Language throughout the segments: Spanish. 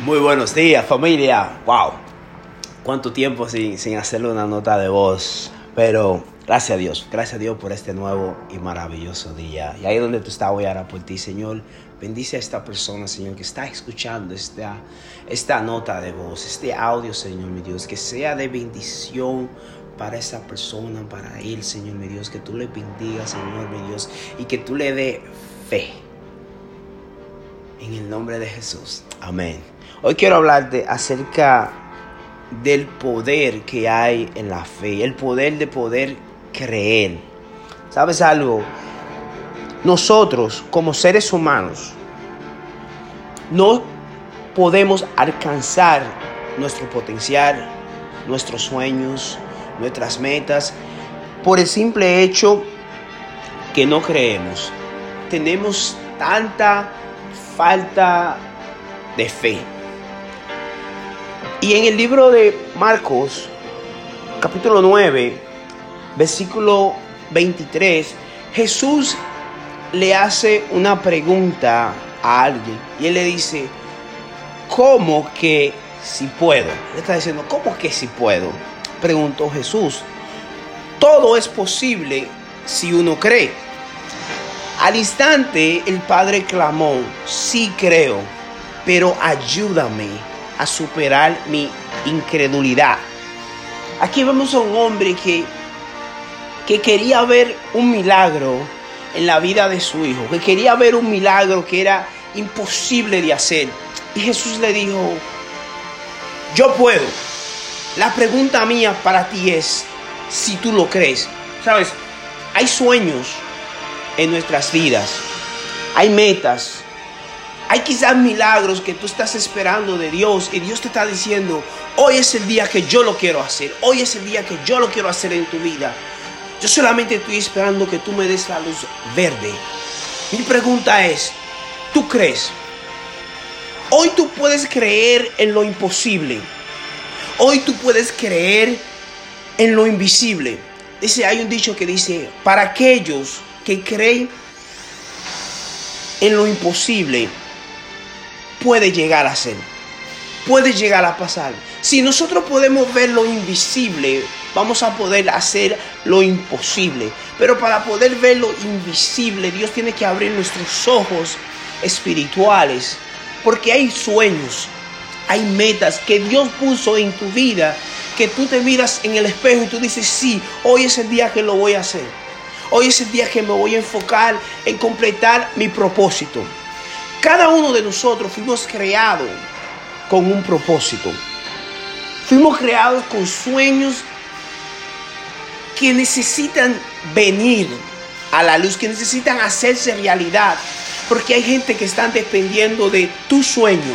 Muy buenos días, familia. Wow. Cuánto tiempo sin, sin hacerle una nota de voz. Pero gracias a Dios, gracias a Dios por este nuevo y maravilloso día. Y ahí donde tú estás, voy a orar por ti, Señor. Bendice a esta persona, Señor, que está escuchando esta, esta nota de voz, este audio, Señor, mi Dios. Que sea de bendición para esa persona, para él, Señor, mi Dios. Que tú le bendigas, Señor, mi Dios. Y que tú le dé fe. En el nombre de Jesús. Amén. Hoy quiero hablarte acerca del poder que hay en la fe, el poder de poder creer. ¿Sabes algo? Nosotros como seres humanos no podemos alcanzar nuestro potencial, nuestros sueños, nuestras metas, por el simple hecho que no creemos. Tenemos tanta falta de fe. Y en el libro de Marcos, capítulo 9, versículo 23, Jesús le hace una pregunta a alguien y él le dice, ¿cómo que si puedo? Le está diciendo, ¿cómo que si puedo? Preguntó Jesús. Todo es posible si uno cree. Al instante el padre clamó, sí creo, pero ayúdame a superar mi incredulidad. Aquí vemos a un hombre que, que quería ver un milagro en la vida de su hijo, que quería ver un milagro que era imposible de hacer. Y Jesús le dijo, yo puedo. La pregunta mía para ti es si tú lo crees. Sabes, hay sueños en nuestras vidas, hay metas, hay quizás milagros que tú estás esperando de Dios y Dios te está diciendo, hoy es el día que yo lo quiero hacer, hoy es el día que yo lo quiero hacer en tu vida. Yo solamente estoy esperando que tú me des la luz verde. Mi pregunta es, ¿tú crees? Hoy tú puedes creer en lo imposible. Hoy tú puedes creer en lo invisible. Dice, hay un dicho que dice, para aquellos que creen en lo imposible, puede llegar a ser, puede llegar a pasar. Si nosotros podemos ver lo invisible, vamos a poder hacer lo imposible. Pero para poder ver lo invisible, Dios tiene que abrir nuestros ojos espirituales. Porque hay sueños, hay metas que Dios puso en tu vida, que tú te miras en el espejo y tú dices, sí, hoy es el día que lo voy a hacer. Hoy es el día que me voy a enfocar en completar mi propósito. Cada uno de nosotros fuimos creados con un propósito. Fuimos creados con sueños que necesitan venir a la luz, que necesitan hacerse realidad. Porque hay gente que están dependiendo de tu sueño.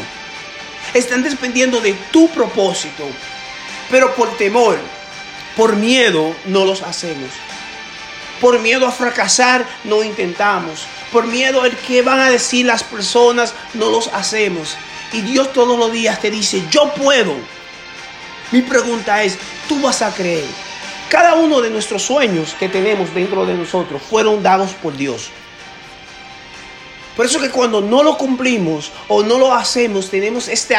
Están dependiendo de tu propósito. Pero por temor, por miedo, no los hacemos. Por miedo a fracasar, no intentamos. Por miedo al que van a decir las personas, no los hacemos. Y Dios todos los días te dice, yo puedo. Mi pregunta es, ¿tú vas a creer? Cada uno de nuestros sueños que tenemos dentro de nosotros fueron dados por Dios. Por eso que cuando no lo cumplimos o no lo hacemos, tenemos este,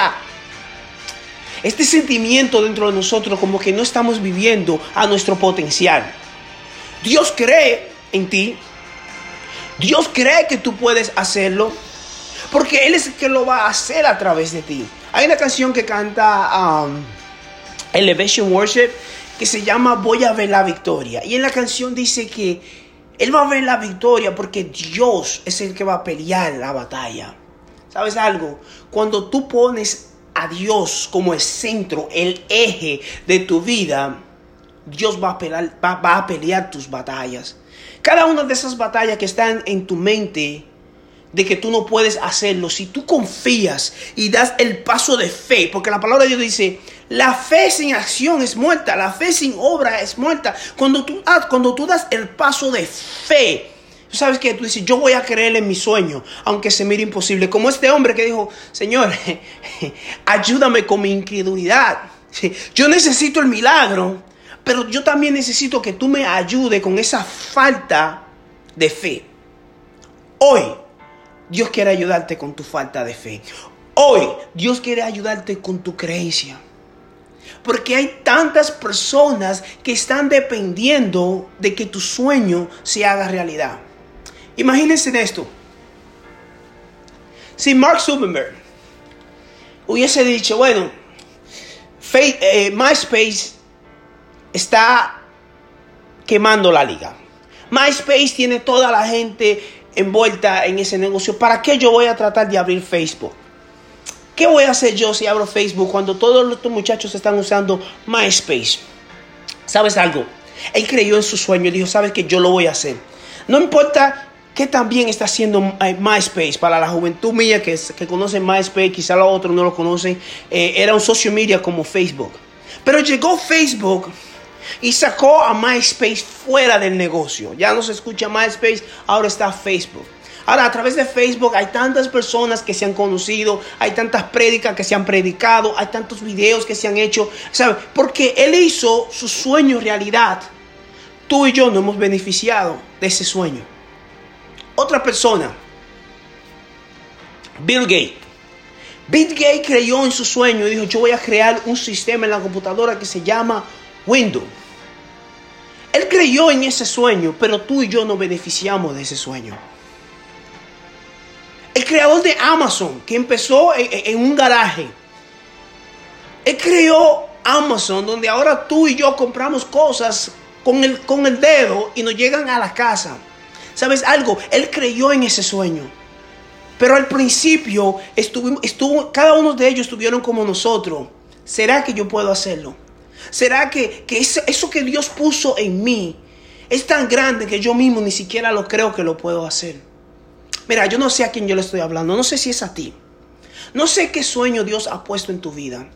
este sentimiento dentro de nosotros como que no estamos viviendo a nuestro potencial. Dios cree en ti. Dios cree que tú puedes hacerlo. Porque Él es el que lo va a hacer a través de ti. Hay una canción que canta um, Elevation Worship que se llama Voy a ver la victoria. Y en la canción dice que Él va a ver la victoria porque Dios es el que va a pelear la batalla. ¿Sabes algo? Cuando tú pones a Dios como el centro, el eje de tu vida, Dios va a, pelear, va, a pelear tus batallas. Cada una de esas batallas que están en tu mente, de que tú no puedes hacerlo, si tú confías y das el paso de fe, porque la palabra de Dios dice, la fe sin acción es muerta, la fe sin obra es muerta. Cuando tú, cuando tú das el paso de fe, tú sabes que tú dices, yo voy a creer en mi sueño, aunque se mire imposible. Como este hombre que dijo, Señor, ayúdame con mi incredulidad. Yo necesito el milagro, pero yo también necesito que tú me ayudes con esa falta de fe. Hoy, Dios quiere ayudarte con tu falta de fe. Hoy, Dios quiere ayudarte con tu creencia. Porque hay tantas personas que están dependiendo de que tu sueño se haga realidad. Imagínense esto. Si Mark Zuckerberg hubiese dicho, bueno, eh, MySpace está quemando la liga. MySpace tiene toda la gente envuelta en ese negocio. ¿Para qué yo voy a tratar de abrir Facebook? ¿Qué voy a hacer yo si abro Facebook cuando todos los muchachos están usando MySpace? ¿Sabes algo? Él creyó en su sueño y dijo, ¿sabes que Yo lo voy a hacer. No importa qué también está haciendo eh, MySpace para la juventud mía que, que conoce MySpace, quizá los otros no lo conocen. Eh, era un social media como Facebook. Pero llegó Facebook y sacó a MySpace fuera del negocio. Ya no se escucha MySpace, ahora está Facebook. Ahora, a través de Facebook hay tantas personas que se han conocido, hay tantas prédicas que se han predicado, hay tantos videos que se han hecho, ¿sabes? Porque Él hizo su sueño realidad. Tú y yo no hemos beneficiado de ese sueño. Otra persona, Bill Gates. Bill Gates creyó en su sueño y dijo, yo voy a crear un sistema en la computadora que se llama Windows. Él creyó en ese sueño, pero tú y yo no beneficiamos de ese sueño. El creador de Amazon, que empezó en, un garaje, él creó Amazon, donde ahora tú y yo compramos cosas con el, con el dedo y nos llegan a la casa. ¿Sabes algo? Él creyó en ese sueño. Pero al principio estuvo, cada uno de ellos estuvieron como nosotros. ¿Será que yo puedo hacerlo? ¿Será que, eso, que Dios puso en mí es tan grande que yo mismo ni siquiera lo creo que lo puedo hacer? Mira, yo no sé a quién yo le estoy hablando, no sé si es a ti. No sé qué sueño Dios ha puesto en tu vida.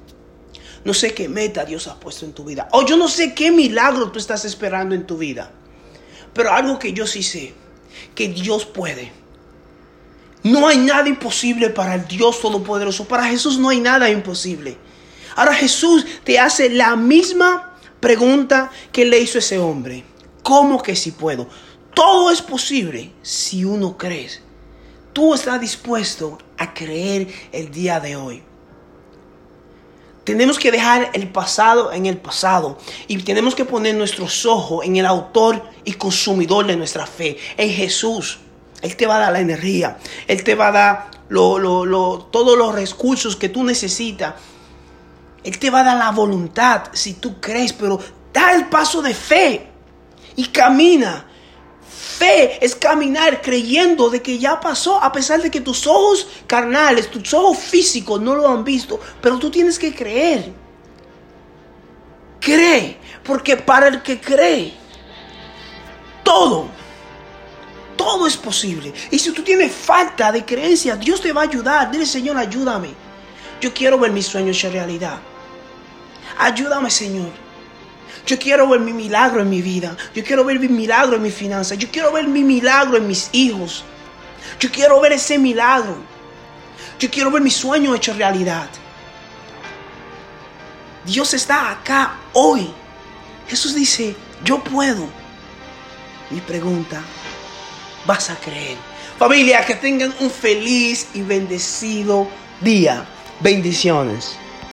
No sé qué meta Dios ha puesto en tu vida. O yo no sé qué milagro tú estás esperando en tu vida. Pero algo que yo sí sé, que Dios puede. No hay nada imposible para el Dios Todopoderoso. Para Jesús no hay nada imposible. Ahora Jesús te hace la misma pregunta que le hizo ese hombre. ¿Cómo que si puedo? Todo es posible si uno cree. Tú estás dispuesto a creer el día de hoy. Tenemos que dejar el pasado en el pasado y tenemos que poner nuestros ojos en el autor y consumidor de nuestra fe, en Jesús. Él te va a dar la energía, Él te va a dar todos los recursos que tú necesitas él te va a dar la voluntad si tú crees, pero da el paso de fe y camina. Fe es caminar creyendo de que ya pasó, a pesar de que tus ojos carnales, tus ojos físicos no lo han visto, pero tú tienes que creer. Cree, porque para el que cree, todo, todo es posible. Y si tú tienes falta de creencia, Dios te va a ayudar. Dile, Señor, ayúdame. Yo quiero ver mis sueños hecho realidad. Ayúdame, Señor. Yo quiero ver mi milagro en mi vida. Yo quiero ver mi milagro en mi finanzas. Yo quiero ver mi milagro en mis hijos. Yo quiero ver ese milagro. Yo quiero ver mi sueño hecho realidad. Dios está acá hoy. Jesús dice, yo puedo. Mi pregunta, ¿vas a creer? Familia, que tengan un feliz y bendecido día. Bendiciones.